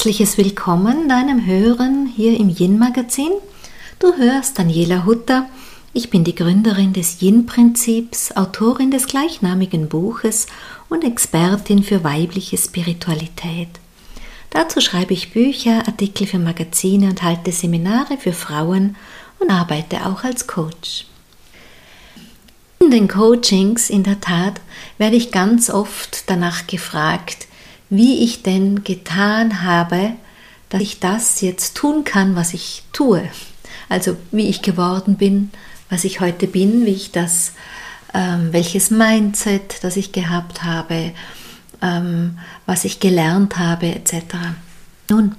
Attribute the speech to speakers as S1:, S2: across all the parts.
S1: herzliches Willkommen deinem Hören hier im Yin-Magazin. Du hörst Daniela Hutter. Ich bin die Gründerin des Yin-Prinzips, Autorin des gleichnamigen Buches und Expertin für weibliche Spiritualität. Dazu schreibe ich Bücher, Artikel für Magazine und halte Seminare für Frauen und arbeite auch als Coach. In den Coachings, in der Tat, werde ich ganz oft danach gefragt, wie ich denn getan habe, dass ich das jetzt tun kann, was ich tue. Also wie ich geworden bin, was ich heute bin, wie ich das, ähm, welches Mindset, das ich gehabt habe, ähm, was ich gelernt habe, etc. Nun,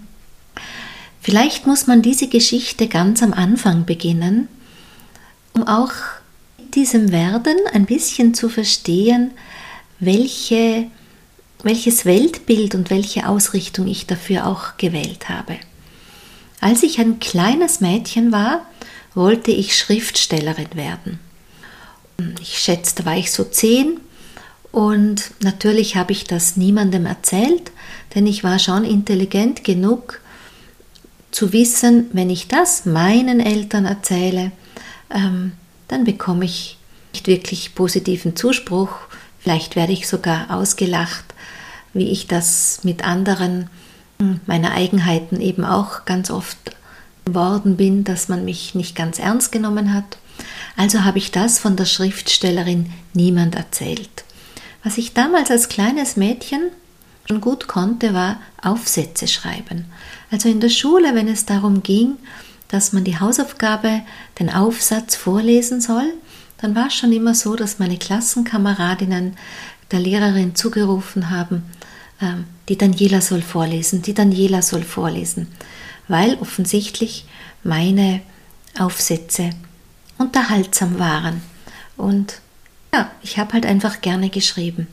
S1: vielleicht muss man diese Geschichte ganz am Anfang beginnen, um auch mit diesem Werden ein bisschen zu verstehen, welche welches Weltbild und welche Ausrichtung ich dafür auch gewählt habe. Als ich ein kleines Mädchen war, wollte ich Schriftstellerin werden. Ich schätze, da war ich so zehn und natürlich habe ich das niemandem erzählt, denn ich war schon intelligent genug zu wissen, wenn ich das meinen Eltern erzähle, ähm, dann bekomme ich nicht wirklich positiven Zuspruch, vielleicht werde ich sogar ausgelacht wie ich das mit anderen hm, meiner Eigenheiten eben auch ganz oft geworden bin, dass man mich nicht ganz ernst genommen hat. Also habe ich das von der Schriftstellerin niemand erzählt. Was ich damals als kleines Mädchen schon gut konnte, war Aufsätze schreiben. Also in der Schule, wenn es darum ging, dass man die Hausaufgabe, den Aufsatz vorlesen soll, dann war es schon immer so, dass meine Klassenkameradinnen der Lehrerin zugerufen haben, die Daniela soll vorlesen, die Daniela soll vorlesen, weil offensichtlich meine Aufsätze unterhaltsam waren. Und ja, ich habe halt einfach gerne geschrieben.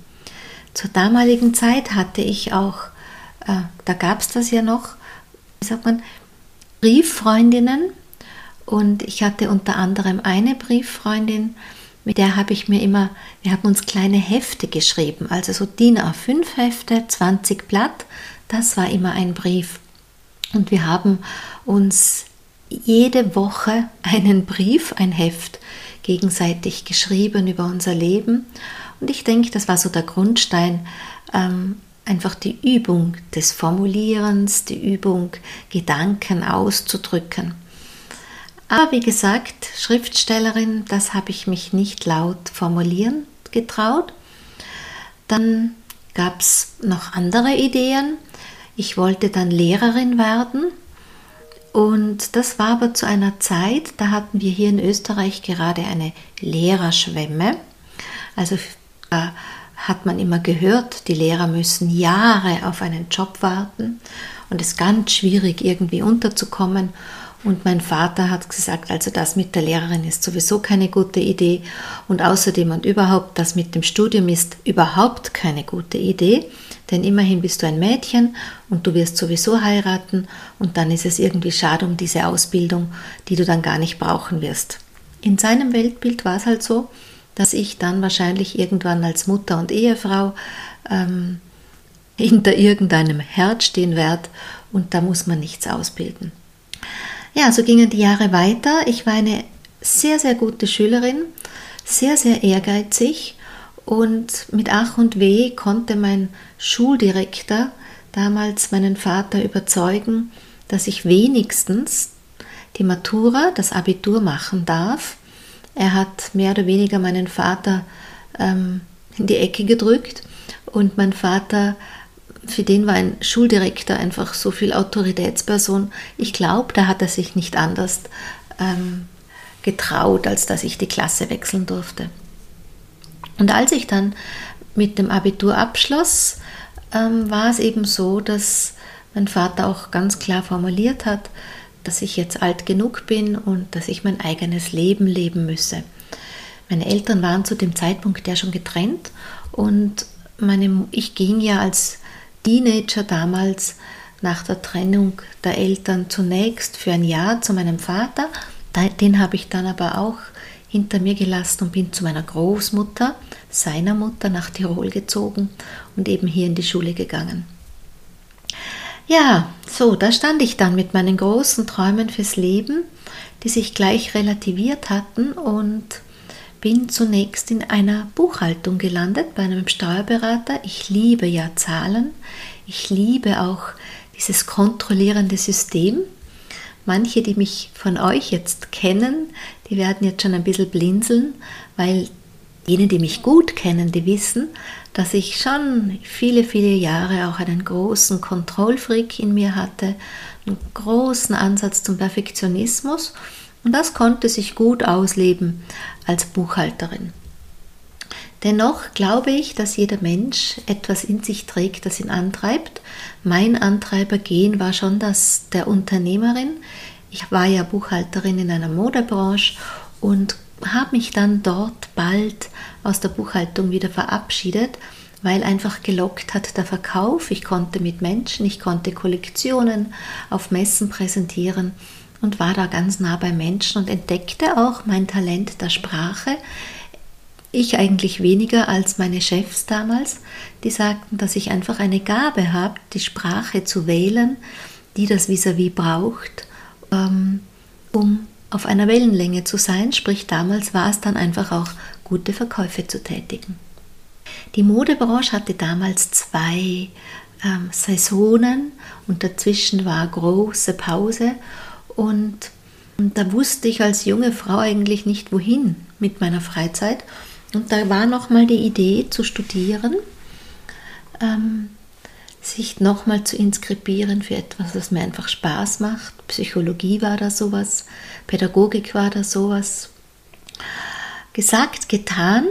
S1: Zur damaligen Zeit hatte ich auch, äh, da gab es das ja noch, wie sagt man, Brieffreundinnen. Und ich hatte unter anderem eine Brieffreundin, mit der habe ich mir immer, wir haben uns kleine Hefte geschrieben, also so DIN A5 Hefte, 20 Blatt, das war immer ein Brief. Und wir haben uns jede Woche einen Brief, ein Heft gegenseitig geschrieben über unser Leben. Und ich denke, das war so der Grundstein, ähm, einfach die Übung des Formulierens, die Übung, Gedanken auszudrücken. Aber wie gesagt, Schriftstellerin, das habe ich mich nicht laut formulieren getraut. Dann gab es noch andere Ideen. Ich wollte dann Lehrerin werden. Und das war aber zu einer Zeit, da hatten wir hier in Österreich gerade eine Lehrerschwemme. Also da hat man immer gehört, die Lehrer müssen Jahre auf einen Job warten und es ist ganz schwierig irgendwie unterzukommen. Und mein Vater hat gesagt, also das mit der Lehrerin ist sowieso keine gute Idee. Und außerdem und überhaupt, das mit dem Studium ist überhaupt keine gute Idee. Denn immerhin bist du ein Mädchen und du wirst sowieso heiraten. Und dann ist es irgendwie schade um diese Ausbildung, die du dann gar nicht brauchen wirst. In seinem Weltbild war es halt so, dass ich dann wahrscheinlich irgendwann als Mutter und Ehefrau ähm, hinter irgendeinem Herd stehen werde und da muss man nichts ausbilden. Ja, so gingen die Jahre weiter. Ich war eine sehr, sehr gute Schülerin, sehr, sehr ehrgeizig und mit Ach und Weh konnte mein Schuldirektor damals meinen Vater überzeugen, dass ich wenigstens die Matura, das Abitur machen darf. Er hat mehr oder weniger meinen Vater ähm, in die Ecke gedrückt und mein Vater für den war ein Schuldirektor einfach so viel Autoritätsperson. Ich glaube, da hat er sich nicht anders ähm, getraut, als dass ich die Klasse wechseln durfte. Und als ich dann mit dem Abitur abschloss, ähm, war es eben so, dass mein Vater auch ganz klar formuliert hat, dass ich jetzt alt genug bin und dass ich mein eigenes Leben leben müsse. Meine Eltern waren zu dem Zeitpunkt ja schon getrennt und meine, ich ging ja als Teenager damals nach der Trennung der Eltern zunächst für ein Jahr zu meinem Vater. Den habe ich dann aber auch hinter mir gelassen und bin zu meiner Großmutter, seiner Mutter, nach Tirol gezogen und eben hier in die Schule gegangen. Ja, so, da stand ich dann mit meinen großen Träumen fürs Leben, die sich gleich relativiert hatten und bin zunächst in einer Buchhaltung gelandet bei einem Steuerberater. Ich liebe ja Zahlen. Ich liebe auch dieses kontrollierende System. Manche, die mich von euch jetzt kennen, die werden jetzt schon ein bisschen blinzeln, weil jene, die mich gut kennen, die wissen, dass ich schon viele, viele Jahre auch einen großen Kontrollfreak in mir hatte, einen großen Ansatz zum Perfektionismus und das konnte sich gut ausleben als Buchhalterin. Dennoch glaube ich, dass jeder Mensch etwas in sich trägt, das ihn antreibt. Mein Antreibergehen war schon das der Unternehmerin. Ich war ja Buchhalterin in einer Modebranche und habe mich dann dort bald aus der Buchhaltung wieder verabschiedet, weil einfach gelockt hat der Verkauf. Ich konnte mit Menschen, ich konnte Kollektionen auf Messen präsentieren und war da ganz nah bei Menschen und entdeckte auch mein Talent der Sprache. Ich eigentlich weniger als meine Chefs damals, die sagten, dass ich einfach eine Gabe habe, die Sprache zu wählen, die das vis-à-vis -vis braucht, ähm, um auf einer Wellenlänge zu sein. Sprich, damals war es dann einfach auch gute Verkäufe zu tätigen. Die Modebranche hatte damals zwei ähm, Saisonen und dazwischen war große Pause und, und da wusste ich als junge Frau eigentlich nicht wohin mit meiner Freizeit. Und da war nochmal die Idee zu studieren, ähm, sich nochmal zu inskribieren für etwas, was mir einfach Spaß macht. Psychologie war da sowas, Pädagogik war da sowas. Gesagt, getan,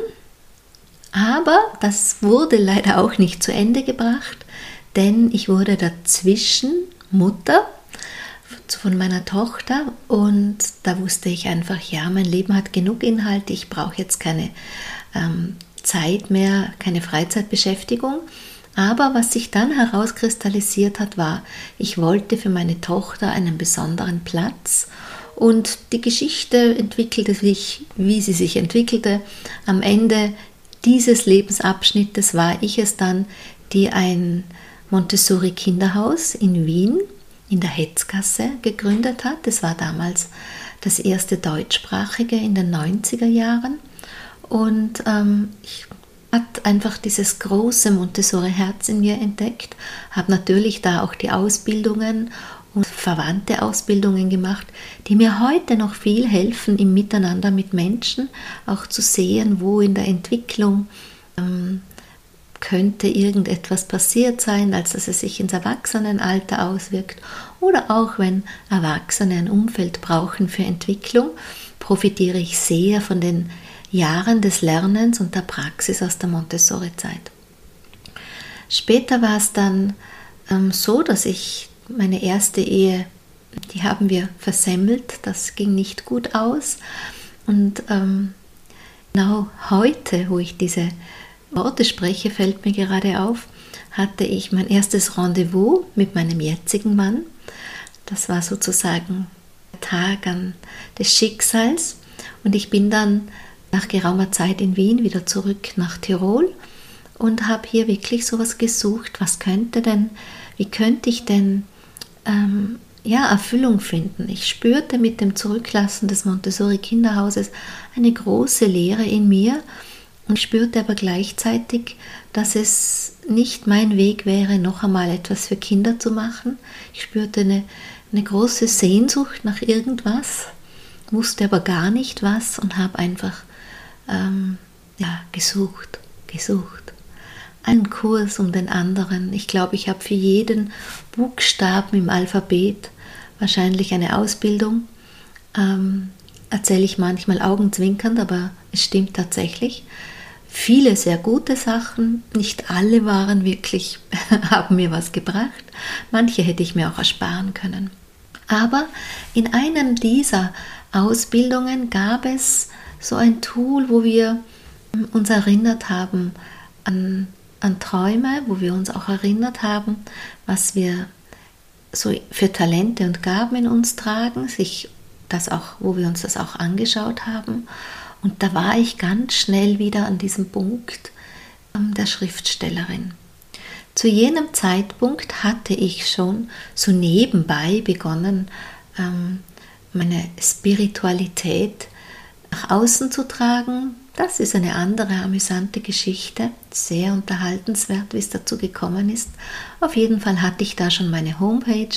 S1: aber das wurde leider auch nicht zu Ende gebracht, denn ich wurde dazwischen Mutter von meiner Tochter und da wusste ich einfach, ja, mein Leben hat genug Inhalte, ich brauche jetzt keine ähm, Zeit mehr, keine Freizeitbeschäftigung. Aber was sich dann herauskristallisiert hat, war, ich wollte für meine Tochter einen besonderen Platz und die Geschichte entwickelte sich, wie sie sich entwickelte. Am Ende dieses Lebensabschnittes war ich es dann, die ein Montessori Kinderhaus in Wien in der Hetzgasse gegründet hat. Das war damals das erste deutschsprachige in den 90er Jahren. Und ähm, ich hat einfach dieses große Montessori-Herz in mir entdeckt, habe natürlich da auch die Ausbildungen und verwandte Ausbildungen gemacht, die mir heute noch viel helfen im Miteinander mit Menschen, auch zu sehen, wo in der Entwicklung ähm, könnte irgendetwas passiert sein, als dass es sich ins Erwachsenenalter auswirkt oder auch wenn Erwachsene ein Umfeld brauchen für Entwicklung, profitiere ich sehr von den Jahren des Lernens und der Praxis aus der Montessori-Zeit. Später war es dann ähm, so, dass ich meine erste Ehe, die haben wir versemmelt, das ging nicht gut aus. Und ähm, genau heute, wo ich diese Worte spreche, fällt mir gerade auf, hatte ich mein erstes Rendezvous mit meinem jetzigen Mann. Das war sozusagen der Tag an des Schicksals. Und ich bin dann nach geraumer Zeit in Wien wieder zurück nach Tirol und habe hier wirklich sowas gesucht, was könnte denn, wie könnte ich denn ähm, ja, Erfüllung finden. Ich spürte mit dem Zurücklassen des Montessori Kinderhauses eine große Leere in mir und spürte aber gleichzeitig, dass es nicht mein Weg wäre, noch einmal etwas für Kinder zu machen. Ich spürte eine, eine große Sehnsucht nach irgendwas, wusste aber gar nicht was und habe einfach ähm, ja, gesucht, gesucht. Einen Kurs um den anderen. Ich glaube, ich habe für jeden Buchstaben im Alphabet wahrscheinlich eine Ausbildung. Ähm, erzähle ich manchmal augenzwinkernd, aber es stimmt tatsächlich. Viele sehr gute Sachen, nicht alle waren wirklich, haben mir was gebracht. Manche hätte ich mir auch ersparen können. Aber in einem dieser Ausbildungen gab es so ein Tool, wo wir uns erinnert haben an, an Träume, wo wir uns auch erinnert haben, was wir so für Talente und Gaben in uns tragen, sich das auch, wo wir uns das auch angeschaut haben. Und da war ich ganz schnell wieder an diesem Punkt ähm, der Schriftstellerin. zu jenem Zeitpunkt hatte ich schon so nebenbei begonnen, ähm, meine Spiritualität nach außen zu tragen. Das ist eine andere amüsante Geschichte, sehr unterhaltenswert, wie es dazu gekommen ist. Auf jeden Fall hatte ich da schon meine Homepage,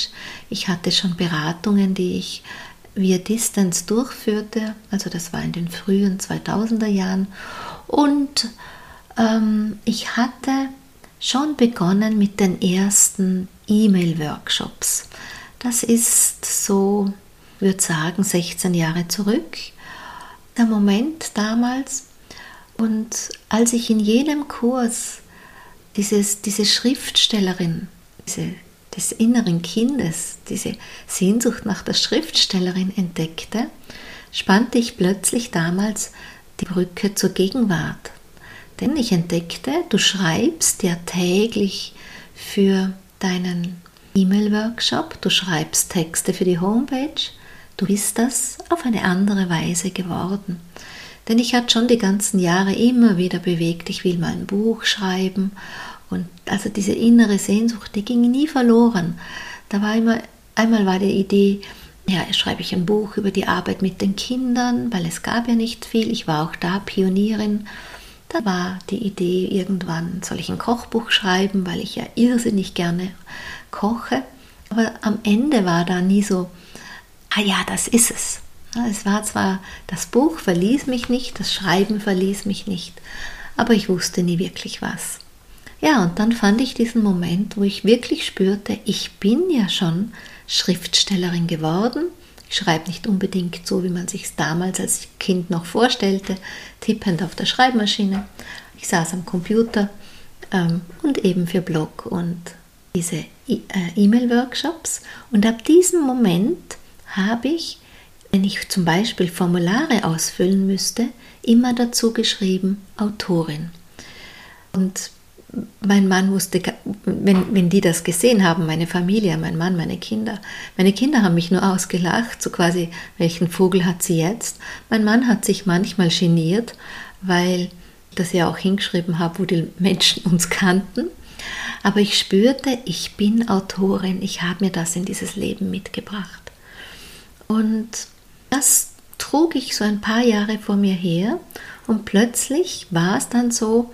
S1: ich hatte schon Beratungen, die ich via Distance durchführte, also das war in den frühen 2000er Jahren und ähm, ich hatte schon begonnen mit den ersten E-Mail-Workshops. Das ist so, würde sagen, 16 Jahre zurück. Der Moment damals. Und als ich in jenem Kurs dieses, diese Schriftstellerin, diese, des inneren Kindes, diese Sehnsucht nach der Schriftstellerin entdeckte, spannte ich plötzlich damals die Brücke zur Gegenwart. Denn ich entdeckte, du schreibst ja täglich für deinen E-Mail-Workshop, du schreibst Texte für die Homepage, du bist das auf eine andere Weise geworden. Denn ich hatte schon die ganzen Jahre immer wieder bewegt, ich will mal ein Buch schreiben und also diese innere Sehnsucht, die ging nie verloren. Da war immer, einmal war die Idee, ja, schreibe ich ein Buch über die Arbeit mit den Kindern, weil es gab ja nicht viel. Ich war auch da Pionierin da war die Idee, irgendwann soll ich ein Kochbuch schreiben, weil ich ja irrsinnig gerne koche. Aber am Ende war da nie so, ah ja, das ist es. Es war zwar, das Buch verließ mich nicht, das Schreiben verließ mich nicht, aber ich wusste nie wirklich was. Ja, und dann fand ich diesen Moment, wo ich wirklich spürte, ich bin ja schon Schriftstellerin geworden ich schreibe nicht unbedingt so, wie man sich es damals als Kind noch vorstellte, tippend auf der Schreibmaschine. Ich saß am Computer ähm, und eben für Blog und diese äh, E-Mail-Workshops. Und ab diesem Moment habe ich, wenn ich zum Beispiel Formulare ausfüllen müsste, immer dazu geschrieben Autorin. Und mein Mann wusste, wenn, wenn die das gesehen haben, meine Familie, mein Mann, meine Kinder, meine Kinder haben mich nur ausgelacht, so quasi, welchen Vogel hat sie jetzt? Mein Mann hat sich manchmal geniert, weil das ja auch hingeschrieben habe, wo die Menschen uns kannten. Aber ich spürte, ich bin Autorin, ich habe mir das in dieses Leben mitgebracht. Und das trug ich so ein paar Jahre vor mir her und plötzlich war es dann so,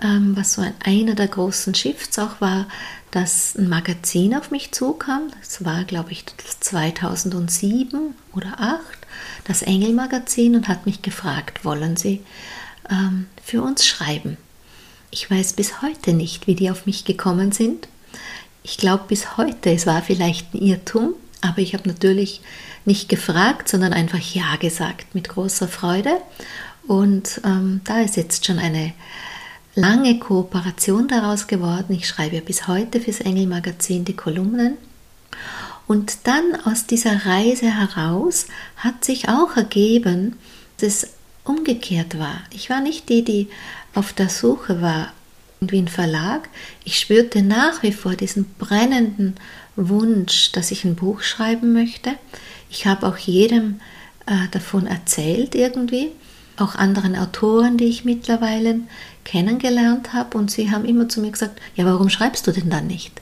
S1: was so ein, einer der großen Shifts auch war, dass ein Magazin auf mich zukam. Das war, glaube ich, 2007 oder 2008, das Engel-Magazin und hat mich gefragt, wollen Sie ähm, für uns schreiben? Ich weiß bis heute nicht, wie die auf mich gekommen sind. Ich glaube bis heute, es war vielleicht ein Irrtum, aber ich habe natürlich nicht gefragt, sondern einfach Ja gesagt mit großer Freude. Und ähm, da ist jetzt schon eine lange Kooperation daraus geworden. Ich schreibe ja bis heute fürs Engelmagazin die Kolumnen. Und dann aus dieser Reise heraus hat sich auch ergeben, dass es umgekehrt war. Ich war nicht die, die auf der Suche war, wie ein Verlag. Ich spürte nach wie vor diesen brennenden Wunsch, dass ich ein Buch schreiben möchte. Ich habe auch jedem äh, davon erzählt irgendwie, auch anderen Autoren, die ich mittlerweile kennengelernt habe und sie haben immer zu mir gesagt, ja, warum schreibst du denn dann nicht?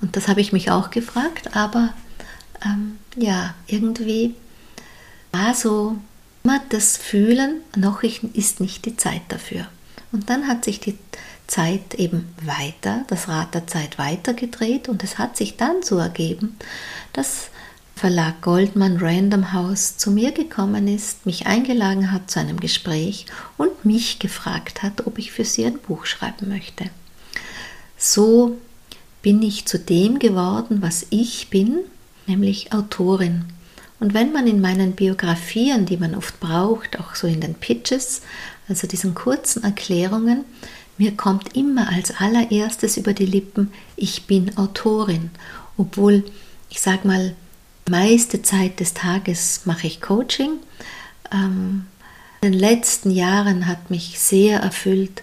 S1: Und das habe ich mich auch gefragt, aber ähm, ja, irgendwie war so immer das Fühlen, noch ist nicht die Zeit dafür. Und dann hat sich die Zeit eben weiter, das Rad der Zeit weitergedreht und es hat sich dann so ergeben, dass Verlag Goldman Random House zu mir gekommen ist, mich eingeladen hat zu einem Gespräch und mich gefragt hat, ob ich für sie ein Buch schreiben möchte. So bin ich zu dem geworden, was ich bin, nämlich Autorin. Und wenn man in meinen Biografien, die man oft braucht, auch so in den Pitches, also diesen kurzen Erklärungen, mir kommt immer als allererstes über die Lippen, ich bin Autorin, obwohl ich sage mal, meiste Zeit des Tages mache ich Coaching. Ähm, in den letzten Jahren hat mich sehr erfüllt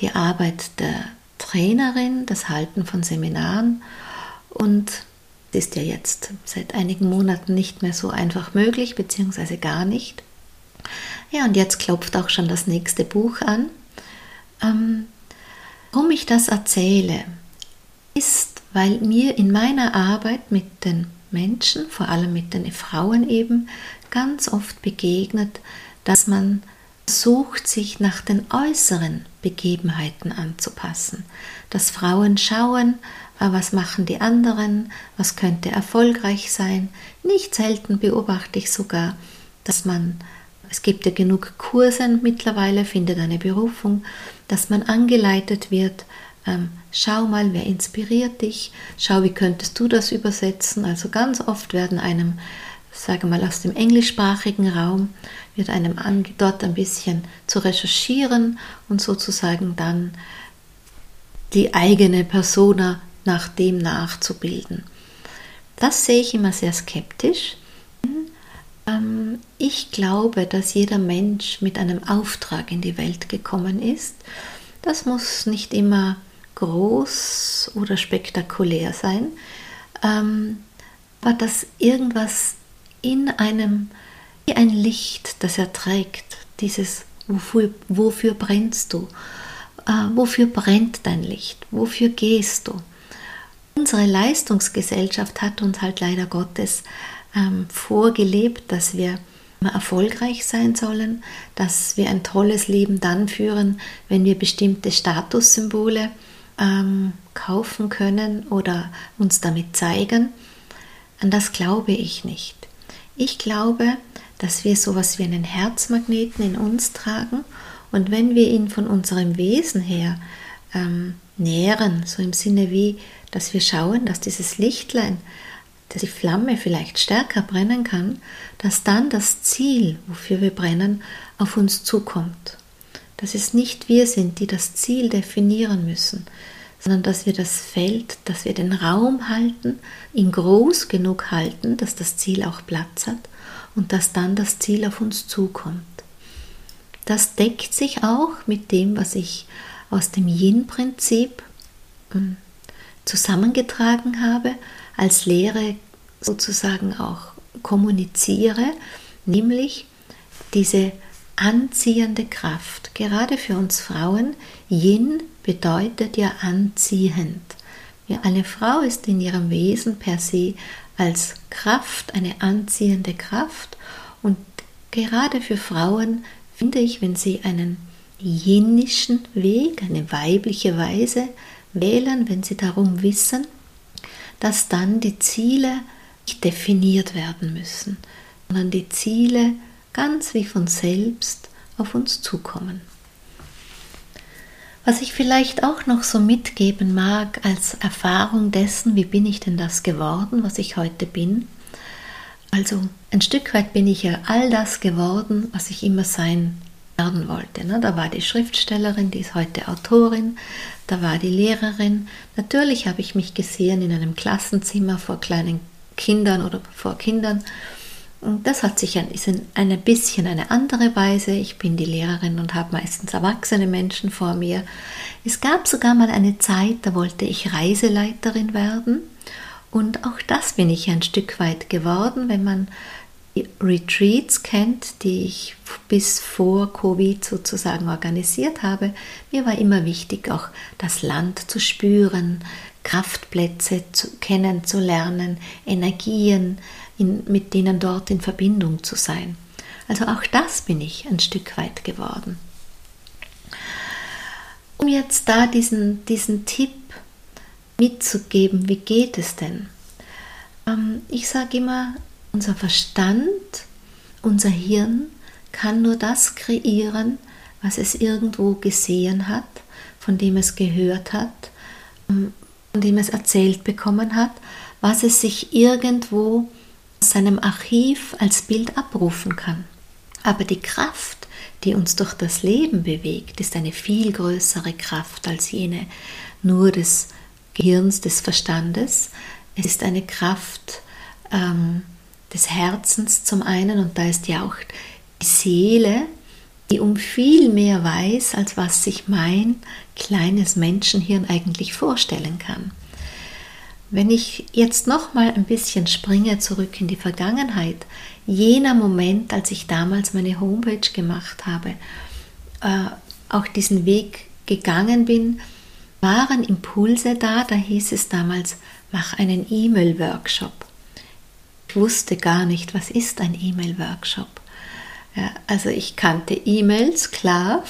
S1: die Arbeit der Trainerin, das Halten von Seminaren und ist ja jetzt seit einigen Monaten nicht mehr so einfach möglich, beziehungsweise gar nicht. Ja, und jetzt klopft auch schon das nächste Buch an. Ähm, warum ich das erzähle? ist, weil mir in meiner Arbeit mit den Menschen, vor allem mit den Frauen eben, ganz oft begegnet, dass man sucht, sich nach den äußeren Begebenheiten anzupassen. Dass Frauen schauen, ah, was machen die anderen, was könnte erfolgreich sein. Nicht selten beobachte ich sogar, dass man, es gibt ja genug Kurse mittlerweile, findet eine Berufung, dass man angeleitet wird, ähm, schau mal, wer inspiriert dich, schau, wie könntest du das übersetzen. Also ganz oft werden einem, sage mal, aus dem englischsprachigen Raum, wird einem dort ein bisschen zu recherchieren und sozusagen dann die eigene Persona nach dem nachzubilden. Das sehe ich immer sehr skeptisch. Ähm, ich glaube, dass jeder Mensch mit einem Auftrag in die Welt gekommen ist. Das muss nicht immer groß oder spektakulär sein, ähm, aber dass irgendwas in einem, wie ein Licht, das er trägt, dieses, wofür, wofür brennst du? Äh, wofür brennt dein Licht? Wofür gehst du? Unsere Leistungsgesellschaft hat uns halt leider Gottes ähm, vorgelebt, dass wir erfolgreich sein sollen, dass wir ein tolles Leben dann führen, wenn wir bestimmte Statussymbole ähm, kaufen können oder uns damit zeigen. An das glaube ich nicht. Ich glaube, dass wir sowas wie einen Herzmagneten in uns tragen und wenn wir ihn von unserem Wesen her ähm, nähren, so im Sinne wie, dass wir schauen, dass dieses Lichtlein, dass die Flamme vielleicht stärker brennen kann, dass dann das Ziel, wofür wir brennen, auf uns zukommt dass es nicht wir sind, die das Ziel definieren müssen, sondern dass wir das Feld, dass wir den Raum halten, ihn groß genug halten, dass das Ziel auch Platz hat und dass dann das Ziel auf uns zukommt. Das deckt sich auch mit dem, was ich aus dem Yin-Prinzip hm, zusammengetragen habe, als Lehre sozusagen auch kommuniziere, nämlich diese anziehende Kraft. Gerade für uns Frauen, Yin bedeutet ja anziehend. Ja, eine Frau ist in ihrem Wesen per se als Kraft eine anziehende Kraft und gerade für Frauen finde ich, wenn sie einen jinnischen Weg, eine weibliche Weise wählen, wenn sie darum wissen, dass dann die Ziele nicht definiert werden müssen, sondern die Ziele ganz wie von selbst auf uns zukommen. Was ich vielleicht auch noch so mitgeben mag als Erfahrung dessen, wie bin ich denn das geworden, was ich heute bin. Also ein Stück weit bin ich ja all das geworden, was ich immer sein werden wollte. Ne? Da war die Schriftstellerin, die ist heute Autorin, da war die Lehrerin. Natürlich habe ich mich gesehen in einem Klassenzimmer vor kleinen Kindern oder vor Kindern und das hat sich ein, ist ein bisschen eine andere Weise. Ich bin die Lehrerin und habe meistens erwachsene Menschen vor mir. Es gab sogar mal eine Zeit, da wollte ich Reiseleiterin werden. Und auch das bin ich ein Stück weit geworden, wenn man Retreats kennt, die ich bis vor Covid sozusagen organisiert habe. Mir war immer wichtig, auch das Land zu spüren, Kraftplätze zu, kennenzulernen, Energien, in, mit denen dort in Verbindung zu sein. Also auch das bin ich ein Stück weit geworden. Um jetzt da diesen, diesen Tipp mitzugeben, wie geht es denn? Ähm, ich sage immer, unser Verstand, unser Hirn kann nur das kreieren, was es irgendwo gesehen hat, von dem es gehört hat, ähm, von dem es erzählt bekommen hat, was es sich irgendwo seinem Archiv als Bild abrufen kann. Aber die Kraft, die uns durch das Leben bewegt, ist eine viel größere Kraft als jene nur des Gehirns, des Verstandes. Es ist eine Kraft ähm, des Herzens zum einen und da ist ja auch die Seele, die um viel mehr weiß, als was sich mein kleines Menschenhirn eigentlich vorstellen kann. Wenn ich jetzt noch mal ein bisschen springe zurück in die Vergangenheit, jener Moment, als ich damals meine Homepage gemacht habe, äh, auch diesen Weg gegangen bin, waren Impulse da, da hieß es damals, mach einen E-Mail-Workshop. Ich wusste gar nicht, was ist ein E-Mail-Workshop. Ja, also ich kannte E-Mails, klar,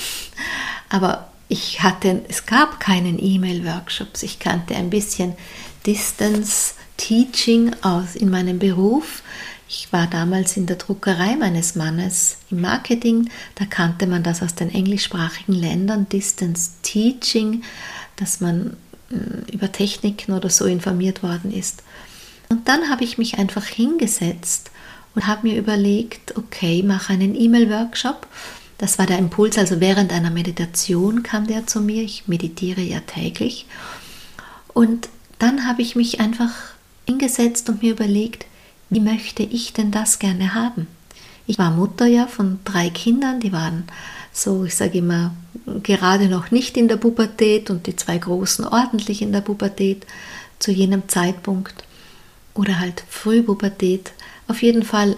S1: aber ich hatte, es gab keinen E-Mail-Workshops. Ich kannte ein bisschen Distance Teaching aus in meinem Beruf. Ich war damals in der Druckerei meines Mannes im Marketing. Da kannte man das aus den englischsprachigen Ländern, Distance Teaching, dass man äh, über Techniken oder so informiert worden ist. Und dann habe ich mich einfach hingesetzt und habe mir überlegt, okay, mache einen E-Mail-Workshop. Das war der Impuls, also während einer Meditation kam der zu mir. Ich meditiere ja täglich. Und dann habe ich mich einfach hingesetzt und mir überlegt, wie möchte ich denn das gerne haben? Ich war Mutter ja von drei Kindern, die waren so, ich sage immer, gerade noch nicht in der Pubertät und die zwei Großen ordentlich in der Pubertät zu jenem Zeitpunkt oder halt Frühpubertät. Auf jeden Fall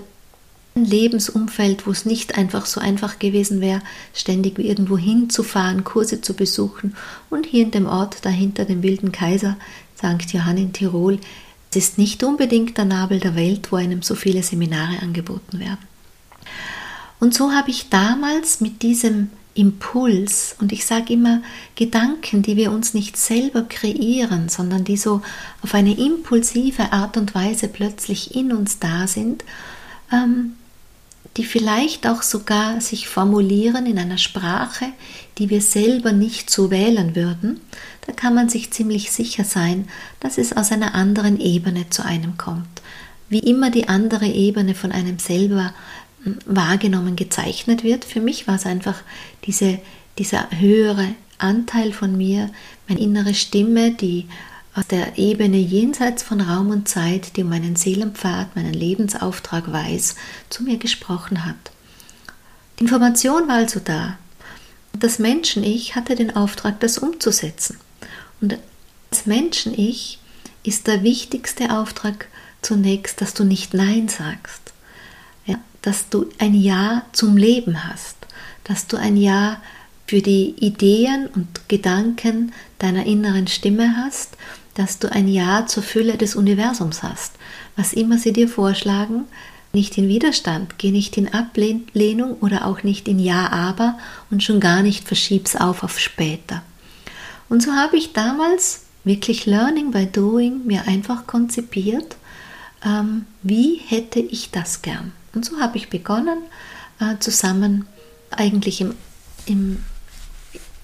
S1: ein Lebensumfeld, wo es nicht einfach so einfach gewesen wäre, ständig irgendwo hinzufahren, Kurse zu besuchen und hier in dem Ort dahinter, dem Wilden Kaiser, St. Johann in Tirol, es ist nicht unbedingt der Nabel der Welt, wo einem so viele Seminare angeboten werden. Und so habe ich damals mit diesem Impuls, und ich sage immer Gedanken, die wir uns nicht selber kreieren, sondern die so auf eine impulsive Art und Weise plötzlich in uns da sind, ähm, die vielleicht auch sogar sich formulieren in einer Sprache, die wir selber nicht so wählen würden, da kann man sich ziemlich sicher sein, dass es aus einer anderen Ebene zu einem kommt. Wie immer die andere Ebene von einem selber hm, wahrgenommen, gezeichnet wird. Für mich war es einfach diese, dieser höhere Anteil von mir, meine innere Stimme, die aus der Ebene jenseits von Raum und Zeit, die um meinen Seelenpfad, meinen Lebensauftrag weiß, zu mir gesprochen hat. Die Information war also da. Das Menschen-Ich hatte den Auftrag, das umzusetzen. Und als Menschen-Ich ist der wichtigste Auftrag zunächst, dass du nicht Nein sagst. Ja, dass du ein Ja zum Leben hast. Dass du ein Ja für die Ideen und Gedanken deiner inneren Stimme hast. Dass du ein Ja zur Fülle des Universums hast. Was immer sie dir vorschlagen, nicht in Widerstand, geh nicht in Ablehnung oder auch nicht in Ja, aber und schon gar nicht verschieb's auf auf später. Und so habe ich damals wirklich Learning by Doing mir einfach konzipiert, ähm, wie hätte ich das gern. Und so habe ich begonnen, äh, zusammen eigentlich im, im,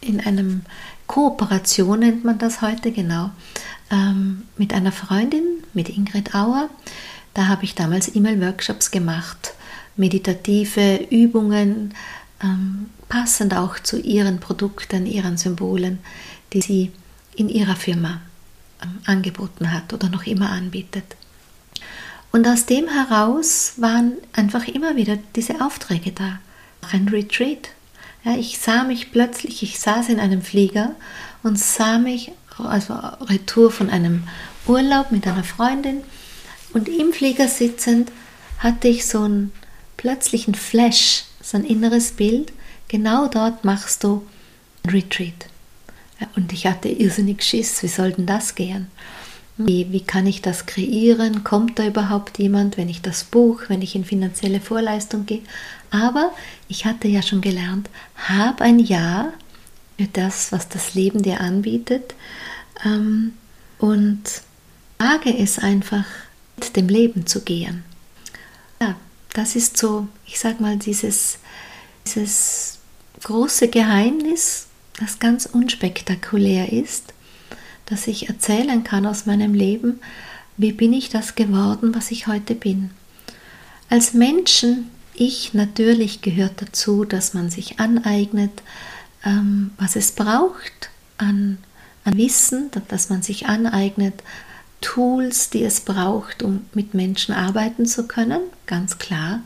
S1: in einem Kooperation nennt man das heute genau, ähm, mit einer Freundin, mit Ingrid Auer. Da habe ich damals E-Mail-Workshops gemacht, meditative Übungen, ähm, passend auch zu ihren Produkten, ihren Symbolen die sie in ihrer Firma ähm, angeboten hat oder noch immer anbietet. Und aus dem heraus waren einfach immer wieder diese Aufträge da. Ein Retreat. Ja, ich sah mich plötzlich, ich saß in einem Flieger und sah mich, also Retour von einem Urlaub mit einer Freundin und im Flieger sitzend hatte ich so einen plötzlichen Flash, so ein inneres Bild. Genau dort machst du ein Retreat. Und ich hatte irrsinnig Schiss, wie soll denn das gehen? Wie, wie kann ich das kreieren? Kommt da überhaupt jemand, wenn ich das buch, wenn ich in finanzielle Vorleistung gehe? Aber ich hatte ja schon gelernt, hab ein Ja für das, was das Leben dir anbietet ähm, und wage es einfach, mit dem Leben zu gehen. Ja, das ist so, ich sag mal, dieses, dieses große Geheimnis das ganz unspektakulär ist, dass ich erzählen kann aus meinem Leben, wie bin ich das geworden, was ich heute bin. Als Menschen, ich natürlich gehört dazu, dass man sich aneignet, ähm, was es braucht an, an Wissen, dass man sich aneignet, Tools, die es braucht, um mit Menschen arbeiten zu können, ganz klar.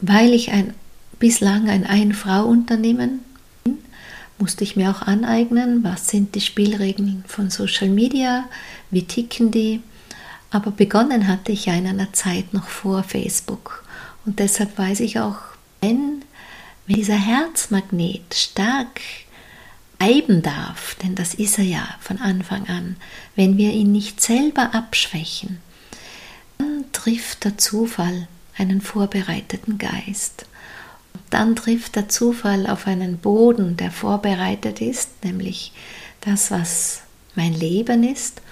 S1: Weil ich ein bislang ein Ein-Frau-Unternehmen musste ich mir auch aneignen, was sind die Spielregeln von Social Media, wie ticken die. Aber begonnen hatte ich ja in einer Zeit noch vor Facebook. Und deshalb weiß ich auch, wenn, wenn dieser Herzmagnet stark bleiben darf, denn das ist er ja von Anfang an, wenn wir ihn nicht selber abschwächen, dann trifft der Zufall einen vorbereiteten Geist. Dann trifft der Zufall auf einen Boden, der vorbereitet ist, nämlich das, was mein Leben ist.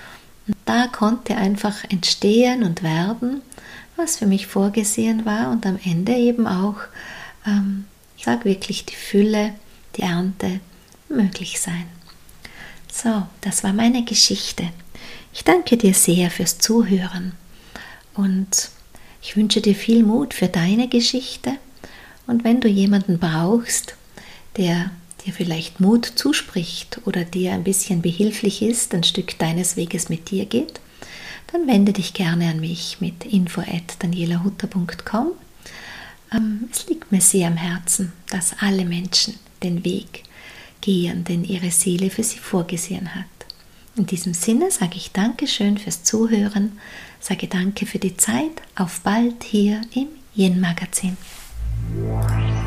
S1: Und da konnte einfach entstehen und werden, was für mich vorgesehen war und am Ende eben auch, ähm, ich sage wirklich, die Fülle, die Ernte möglich sein. So, das war meine Geschichte. Ich danke dir sehr fürs Zuhören und ich wünsche dir viel Mut für deine Geschichte und wenn du jemanden brauchst, der dir vielleicht Mut zuspricht oder dir ein bisschen behilflich ist, ein Stück deines Weges mit dir geht, dann wende dich gerne an mich mit info@danielahutter.com. Ähm, es liegt mir sehr am Herzen, dass alle Menschen den Weg gehen, den ihre Seele für sie vorgesehen hat. In diesem Sinne sage ich Dankeschön fürs Zuhören, sage Danke für die Zeit, auf bald hier im Yin Magazin. Wow.